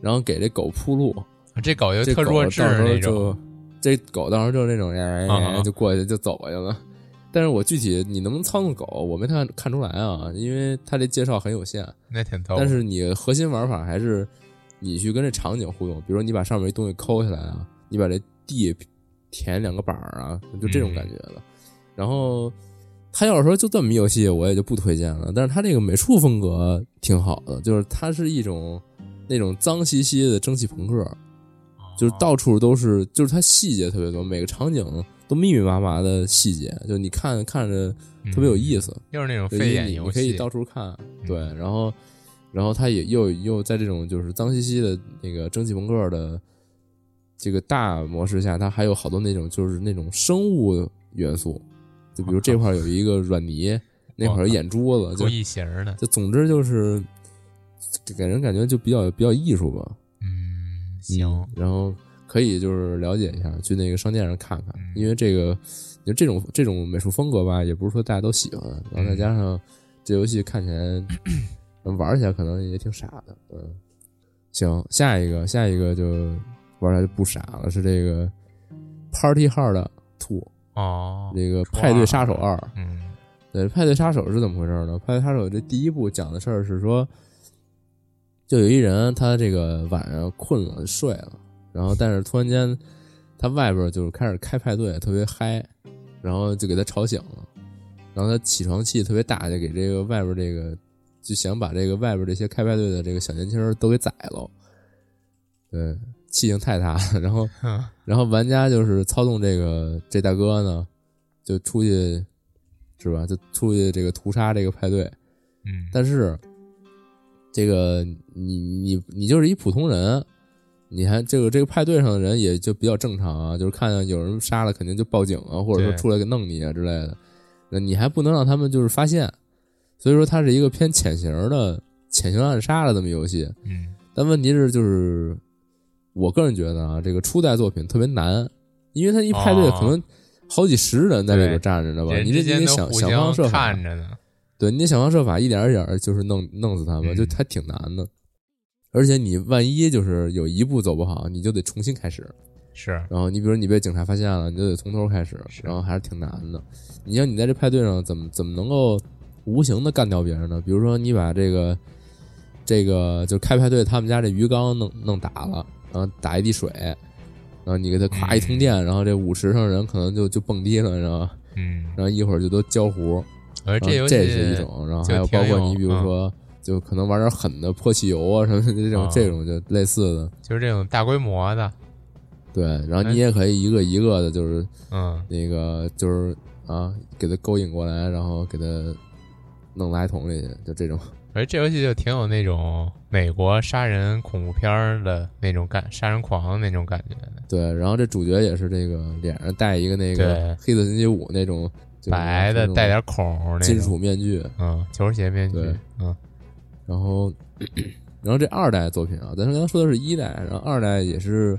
然后给这狗铺路，这狗就特弱智那种，这狗到时候就是那种呀就过去就走过去了。但是我具体你能不能操纵狗，我没看看出来啊，因为他这介绍很有限。那挺逗。但是你核心玩法还是你去跟这场景互动，比如说你把上面一东西抠下来啊，你把这地填两个板儿啊，就这种感觉的。然后他要是说就这么一游戏，我也就不推荐了。但是他这个美术风格挺好的，就是它是一种那种脏兮兮的蒸汽朋克，就是到处都是，就是它细节特别多，每个场景。都密密麻麻的细节，就你看看着特别有意思，又是那种飞眼游戏，你可以到处看。对，然后，然后它也又又在这种就是脏兮兮的那个蒸汽朋克的这个大模式下，它还有好多那种就是那种生物元素，就比如这块有一个软泥，那块有眼珠子，[LAUGHS] 就异形的。就总之就是给人感觉就比较比较艺术吧。嗯，行，然后。可以就是了解一下，去那个商店上看看，因为这个就这种这种美术风格吧，也不是说大家都喜欢，然后再加上这游戏看起来玩起来可能也挺傻的，嗯。行，下一个，下一个就玩起来就不傻了，是这个 Party Hard Two，哦，这个派对杀手二。嗯对，派对杀手是怎么回事呢？派对杀手这第一部讲的事儿是说，就有一人他这个晚上困了睡了，然后但是突然间他外边就是开始开派对，特别嗨，然后就给他吵醒了，然后他起床气特别大，就给这个外边这个就想把这个外边这些开派对的这个小年轻儿都给宰了，对，气性太大了，然后然后玩家就是操纵这个这大哥呢，就出去是吧？就出去这个屠杀这个派对，嗯，但是这个你你你就是一普通人，你还这个这个派对上的人也就比较正常啊，就是看见有人杀了，肯定就报警啊，或者说出来给弄你啊之类的，那你还不能让他们就是发现，所以说它是一个偏潜行的潜行暗杀的这么游戏。嗯但问题是，就是我个人觉得啊，这个初代作品特别难，因为它一派对哦可能好几十人在里边站着，呢吧？人你得想想方设法看，着呢。对，你得想方设法，一点儿一点儿就是弄弄死他们，嗯就还挺难的。而且你万一就是有一步走不好，你就得重新开始。是，然后你比如你被警察发现了，你就得从头开始，然后还是挺难的。你像你在这派对上怎么怎么能够无形的干掉别人呢？比如说你把这个这个就开派对他们家这鱼缸弄弄打了，然后打一滴水，然后你给他咵一通电，然后这舞池上人可能就就蹦迪了，你知道吗？嗯，然后一会儿就都焦糊。而这游戏这是一种，然后还有包括你比如嗯说。就可能玩点狠的泼汽油啊什么的这种、啊这种就类似的，就是这种大规模的，对，然后你也可以一个一个的，就是嗯，那个就是啊，给他勾引过来，然后给他弄垃圾桶里去，就这种。而这游戏就挺有那种美国杀人恐怖片儿的那种感，杀人狂的那种感觉的，对，然后这主角也是这个脸上戴一个那个对黑色星期五那种白的带点孔金，属面具，嗯，球鞋面具对，嗯。然后 [CLEARS THROAT] 然后这二代作品啊，咱刚刚说的是一代，然后二代也是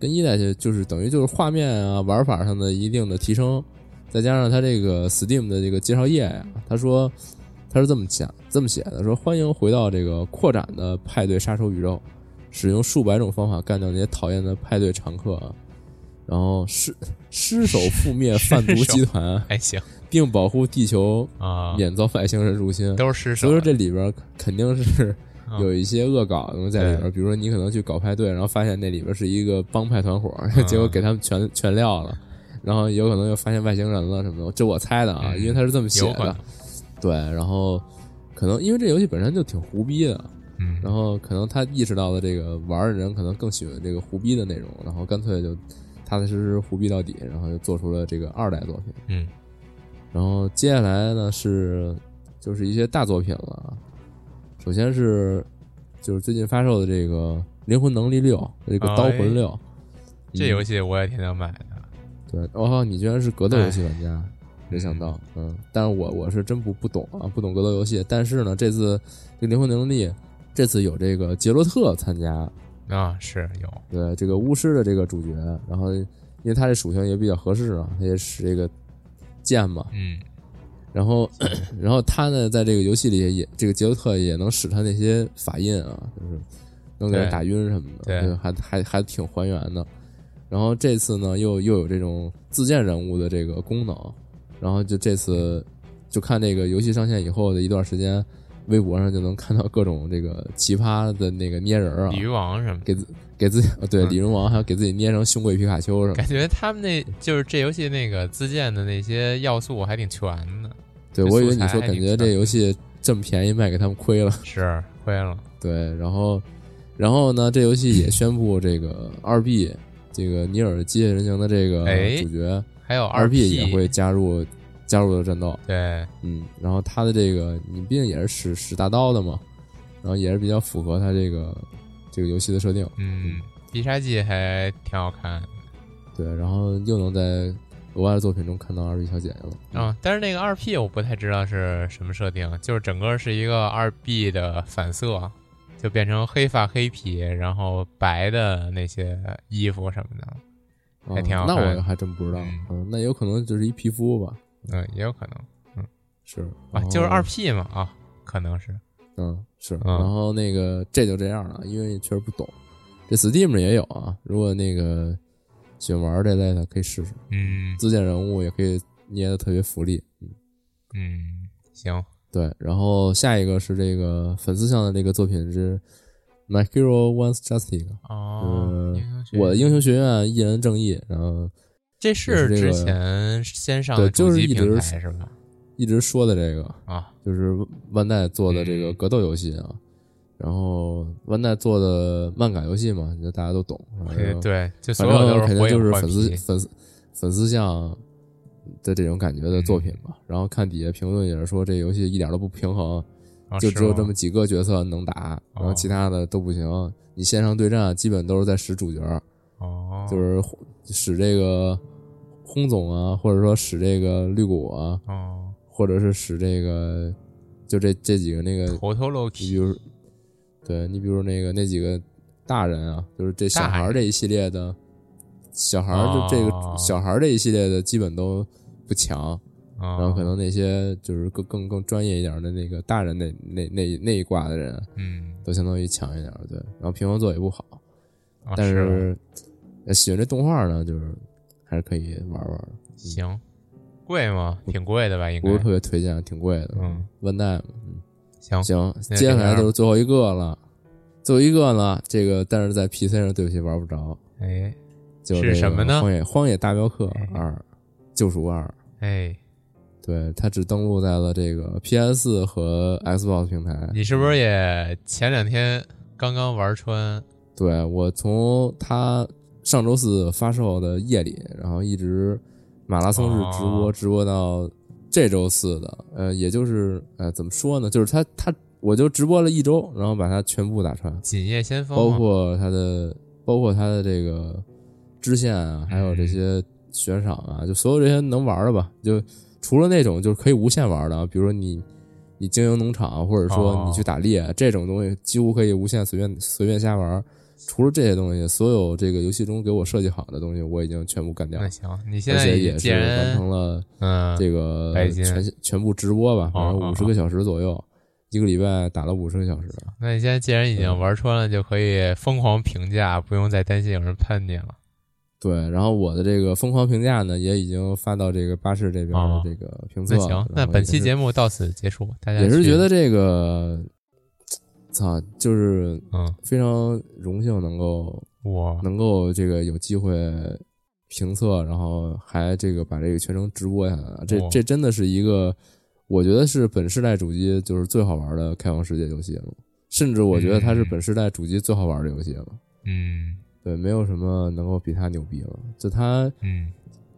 跟一代就就是等于就是画面啊玩法上的一定的提升，再加上他这个 Steam 的这个介绍页呀、他说他是这么讲这么写的，说欢迎回到这个扩展的派对杀手宇宙，使用数百种方法干掉那些讨厌的派对常客啊，然后失失手覆灭贩毒集团，还行并保护地球啊，免遭外星人入侵。都是失手，所以说这里边肯定是嗯有一些恶搞的东西在里边，比如说你可能去搞派对，然后发现那里边是一个帮派团伙，嗯结果给他们全全撂了，然后有可能又发现外星人了什么的，这我猜的啊，嗯因为他是这么写的。对，然后可能因为这游戏本身就挺胡逼的，嗯，然后可能他意识到了这个玩的人可能更喜欢这个胡逼的内容，然后干脆就踏踏实实胡逼到底，然后就做出了这个二代作品。嗯。然后接下来呢是就是一些大作品了啊，首先是就是最近发售的这个《灵魂能力六》这个《刀魂六》这游戏戏我也挺想买的，对，哦，你居然是格斗游戏玩家，没想到，嗯，但是我我是真不不懂啊，不懂格斗游戏，但是呢，这次这个《灵魂能力》这次有这个杰洛特参加，啊，是有，对这个巫师的这个主角，然后因为他这属性也比较合适啊，他也使这个剑嘛，嗯。然后，[CLEARS THROAT] 然后他呢，在这个游戏里也，这个杰洛特也能使他那些法印啊，就是能给人打晕什么的，对就还还还挺还原的。然后这次呢，又又有这种自建人物的这个功能，然后就这次就看这个游戏上线以后的一段时间，微博上就能看到各种这个奇葩的那个捏人儿啊鲤，鱼王什么。给自给自己呃对嗯李人王还要给自己捏成胸贵皮卡丘什么。感觉他们那就是这游戏那个自建的那些要素还挺全的，对，我以为你说感觉这游戏这么便宜卖给他们亏了。是亏了。对，然后，然后呢，这游戏也宣布这个二 B 这个尼尔机械人形的这个哎主角还有二 P B 也会加入加入的战斗，对，嗯，然后他的这个你毕竟也是使使大刀的嘛，然后也是比较符合他这个这个游戏的设定，嗯，必杀技还挺好看对，然后又能在额外的作品中看到二 B 小姐姐了，啊。但是那个二 P 我不太知道是什么设定，就是整个是一个二 B 的反射，就变成黑发黑皮，然后白的那些衣服什么的，还挺好啊那我还真不知道，嗯嗯，那有可能就是一皮肤吧，嗯，也有可能嗯是啊，就是二 P 嘛啊，可能是嗯，是。嗯然后那个这就这样了，因为确实不懂。这 Steam 也有啊，如果那个喜欢玩这类的，可以试试。嗯自建人物也可以捏的特别福利。嗯，嗯，行，对。然后下一个是这个粉丝向的这个作品是《My Hero Wants Justice》，哦，我的英雄学院一人正义，然后这是之前先上对的主机就是一直平台是吧？一直说的这个啊，就是万代做的这个嗯格斗游戏啊。然后万代做的漫改游戏嘛，就大家都懂。对对，就反所有肯定就是粉丝粉丝粉丝向的这种感觉的作品吧。然后看底下评论也是说这游戏一点都不平衡，啊就只有这么几个角色能打，然后哦其他的都不行。你线上对战基本都是在使主角，哦，就是使这个轰总啊，或者说使这个绿谷啊，哦，或者是使这个就这这几个那个，头头你比如对你比如那个那几个大人啊，就是这小孩这一系列的，小孩儿就这个哦小孩儿这一系列的基本都不强，然然后可能那些就是更更更专业一点的那个大人那那那那一挂的人，嗯，都相当于强一点，对。然后平衡做也不好，啊但是喜欢这动画呢，就是还是可以玩玩的，行，贵吗？挺贵的吧？应该不是特别推荐，挺贵的。嗯，万代嘛，嗯，行行，接下来就是最后一个了，最后一个呢，这个但是在 PC 上对不起玩不着，哎就是什么呢荒野荒野大镖客哎二，救赎二。哎，对，它只登录在了这个 PS 和 Xbox 平台。你是不是也前两天刚刚玩穿？对我从它上周四发售的夜里，然后一直马拉松式直播，哦直播到这周四的，呃，也就是呃，怎么说呢？就是它它我就直播了一周，然后把它全部打穿，锦夜先锋包括它的包括它的这个支线啊，还有嗯这些悬赏啊，就所有这些能玩的吧，就除了那种就是可以无限玩的啊，比如说你你经营农场，或者说哦你去打猎、这种东西，几乎可以无限随便随便瞎玩。除了这些东西，所有这个游戏中给我设计好的东西，我已经全部干掉了，那行，你现在也是完成了嗯这个全全部直播吧，反正哦五十个小时左右，一个礼拜打了五十个小时。那你现在既然已经玩穿了，就可以疯狂评价，不用再担心有人喷你了。对，然后我的这个疯狂评价呢，也已经发到这个巴士这边的哦这个评测了。那行，那本期节目目到此结束，大家也是觉得这个，操，就是嗯，非常荣幸能够我能够这个有机会评测，然后还这个把这个全程直播下来，这哇这真的是一个，我觉得是本世代主机就是最好玩的开放世界游戏了，甚至我觉得它是嗯本世代主机最好玩的游戏了。嗯对，没有什么能够比它牛逼了。就它嗯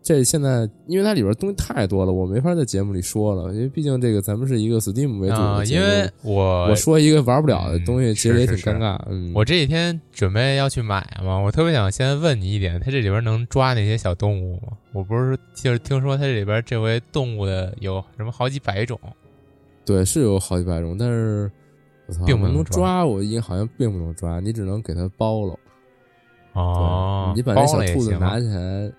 这现在，因为它里边东西太多了，我没法在节目里说了，因为毕竟这个咱们是一个 Steam 为主啊，的节目。因为我我说一个玩不了的嗯东西，其实也挺是是尴尬。嗯，我这几天准备要去买嘛，我特别想先问你一点，它这里边能抓那些小动物吗？我不是就是听说它这里边这回动物的有什么好几百种，对是有好几百种，但是我操，并不能抓抓，我应好像并不能抓，你只能给它包了。哦，你把那小兔子拿起来，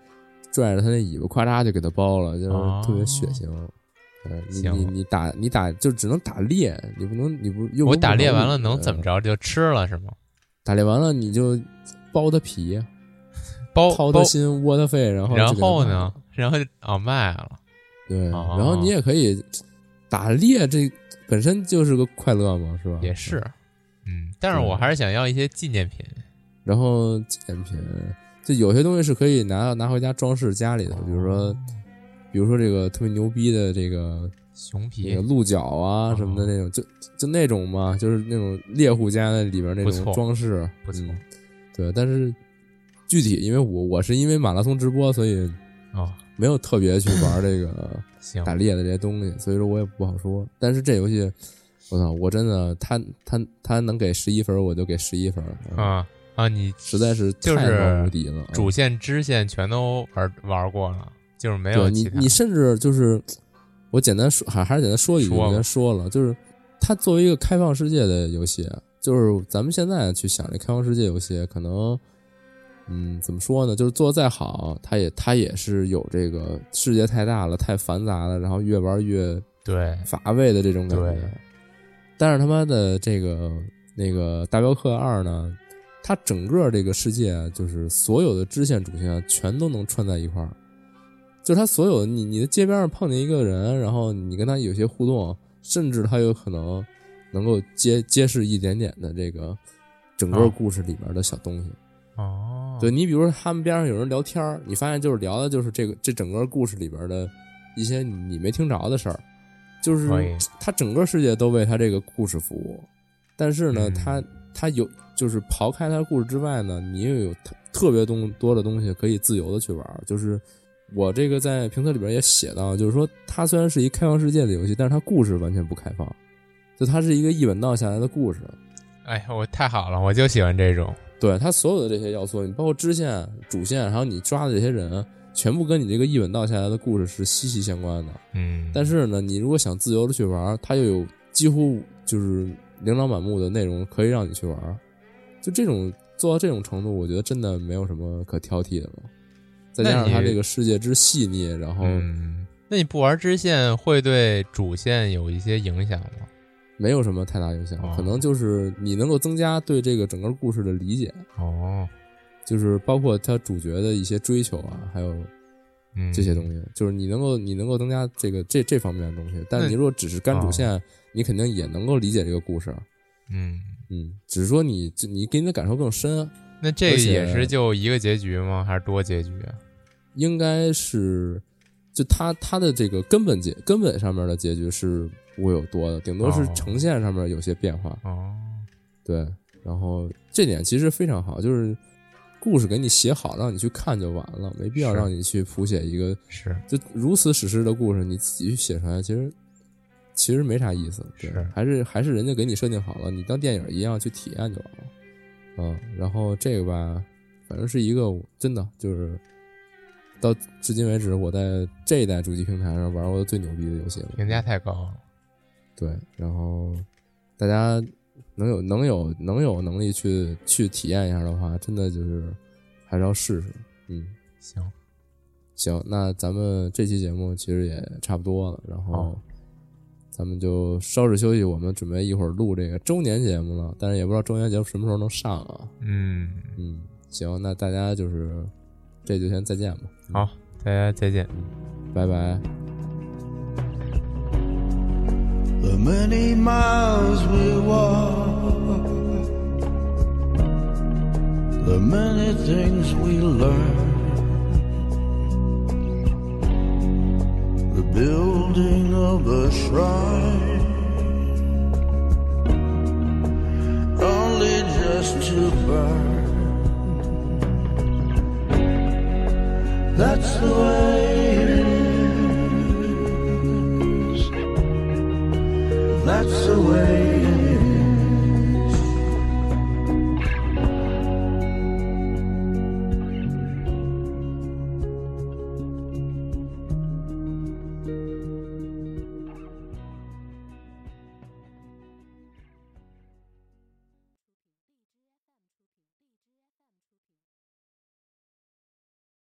拽着它那尾巴，咵嚓就给它包了，就是特别血腥。对你你你打你打就只能打猎，你不能你不又我打猎完了能能怎么？着？就吃了是吗？打猎完了你就剥它皮，[LAUGHS] 包包掏它，心，窝它肺，然后然后呢？？然后就哦卖了，[LAUGHS] 对，哦然后你也可以打猎，这本身就是个快乐嘛，是吧？也是，嗯，但是我还是想要一些纪念品。然后纪念品，就有些东西是可以拿拿回家装饰家里的，比如说，比如说这个特别牛逼的这个熊皮那个鹿角啊哦什么的那种，就就那种嘛，就是那种猎户家的里边那种装饰，不错嗯对，但是具体因为我我是因为马拉松直播，所以哦，没有特别去玩这个 [COUGHS] 打猎的这些东西，所以说我也不好说。但是这游戏，我操，我真的，他他他能给十一分，我就给十一分，啊啊，你实在是就是太无敌了。啊主线支线全都玩玩过了，就是没有你你甚至就是我简单说，还还是简单说一句，我先说了，就是它作为一个开放世界的游戏，就是咱们现在去想这开放世界游戏，可能。嗯，怎么说呢？就是做的再好，它也它也是有这个世界太大了，太繁杂了，然后越玩越对乏味的这种感觉。但是他妈的这个那个大镖客二呢，它整个这个世界啊就是所有的支线主线啊全都能串在一块儿，就是他所有你你的街边上碰见一个人，然后你跟他有些互动，甚至他有可能能够揭揭示一点点的这个整个哦故事里面的小东西。哦，对你比如说他们边上有人聊天儿，你发现就是聊的就是这个这整个故事里边的一些你没听着的事儿，就是可以他整个世界都为他这个故事服务，但是呢，嗯他他有就是刨开他故事之外呢，你又有特特别东多的东西可以自由的去玩儿，就是。我这个在评测里边也写到，就是说它虽然是一开放世界的游戏，但是它故事完全不开放，就它是一个一本道下来的故事。哎，我太好了，我就喜欢这种。对它所有的这些要素，你包括支线、主线，还有你抓的这些人，全部跟你这个一本道下来的故事是息息相关的。嗯，但是呢，你如果想自由的去玩，它又有几乎就是琳琅满目的内容可以让你去玩。就这种做到这种程度，我觉得真的没有什么可挑剔的了。再加上它这个世界之细腻，然后嗯，那你不玩支线会对主线有一些影响吗？没有什么太大影响，哦可能就是你能够增加对这个整个故事的理解，哦，就是包括他主角的一些追求啊，还有嗯，这些东西，就是你能够你能够增加这个这这方面的东西。但你如果只是干主线，你肯定也能够理解这个故事，嗯，嗯，只是说你你给你的感受更深，那这个也是就一个结局吗？还是多结局啊？应该是就他他的这个根本结根本上面的结局是不会有多的，顶多是哦呈现上面有些变化，哦，对。然后这点其实非常好，就是故事给你写好，让你去看就完了，没必要让你去谱写一个是，就如此史诗的故事，你自己去写出来，其实其实没啥意思。对是还是还是人家给你设定好了，你当电影一样去体验就完了。嗯，然后这个吧，反正是一个真的就是到至今为止我在这一代主机平台上玩过的最牛逼的游戏了。评价太高了。对，然后大家能有能有能有能力去去体验一下的话，真的就是还是要试试。嗯。行，行，那咱们这期节目其实也差不多了，然后好咱们就稍事休息，我们准备一会儿录这个周年节目了，但是也不知道周年节目什么时候能上啊。嗯，嗯，行，那大家就是这就先再见吧。嗯好，大家再见。拜拜。the many miles we walk, the many things we learn, the building of a shrine, only just to burn. That's the way it is. That's the way.